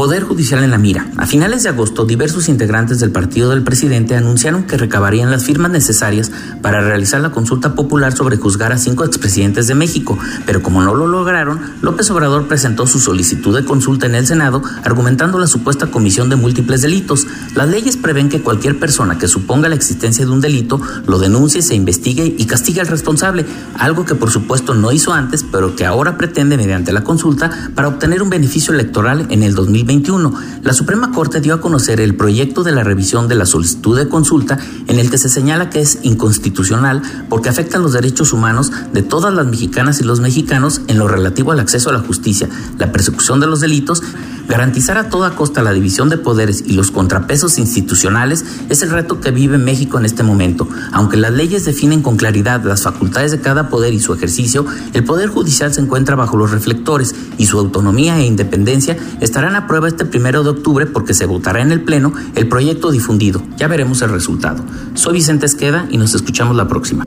Poder Judicial en la mira. A finales de agosto, diversos integrantes del partido del presidente anunciaron que recabarían las firmas necesarias para realizar la consulta popular sobre juzgar a cinco expresidentes de México, pero como no lo lograron, López Obrador presentó su solicitud de consulta en el Senado argumentando la supuesta comisión de múltiples delitos. Las leyes prevén que cualquier persona que suponga la existencia de un delito lo denuncie, se investigue y castigue al responsable, algo que por supuesto no hizo antes, pero que ahora pretende mediante la consulta para obtener un beneficio electoral en el 2020 la Suprema Corte dio a conocer el proyecto de la revisión de la solicitud de consulta en el que se señala que es inconstitucional porque afecta los derechos humanos de todas las mexicanas y los mexicanos en lo relativo al acceso a la justicia, la persecución de los delitos Garantizar a toda costa la división de poderes y los contrapesos institucionales es el reto que vive México en este momento. Aunque las leyes definen con claridad las facultades de cada poder y su ejercicio, el Poder Judicial se encuentra bajo los reflectores y su autonomía e independencia estarán a prueba este primero de octubre porque se votará en el Pleno el proyecto difundido. Ya veremos el resultado. Soy Vicente Esqueda y nos escuchamos la próxima.